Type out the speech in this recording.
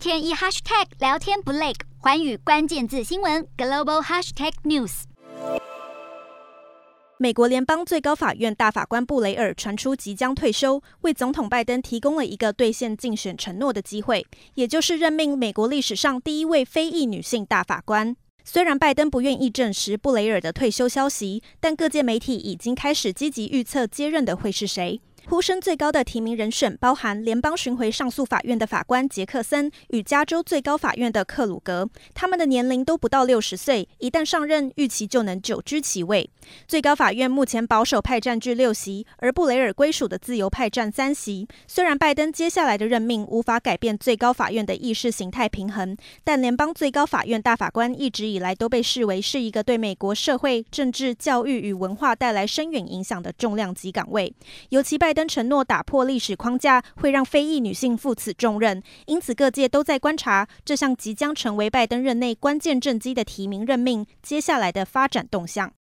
天一 hashtag 聊天不累，寰宇关键字新闻 global hashtag news。美国联邦最高法院大法官布雷尔传出即将退休，为总统拜登提供了一个兑现竞选承诺的机会，也就是任命美国历史上第一位非裔女性大法官。虽然拜登不愿意证实布雷尔的退休消息，但各界媒体已经开始积极预测接任的会是谁。呼声最高的提名人选包含联邦巡回上诉法院的法官杰克森与加州最高法院的克鲁格，他们的年龄都不到六十岁，一旦上任，预期就能久居其位。最高法院目前保守派占据六席，而布雷尔归属的自由派占三席。虽然拜登接下来的任命无法改变最高法院的意识形态平衡，但联邦最高法院大法官一直以来都被视为是一个对美国社会、政治、教育与文化带来深远影响的重量级岗位，尤其拜。拜登承诺打破历史框架，会让非裔女性负此重任，因此各界都在观察这项即将成为拜登任内关键政绩的提名任命接下来的发展动向。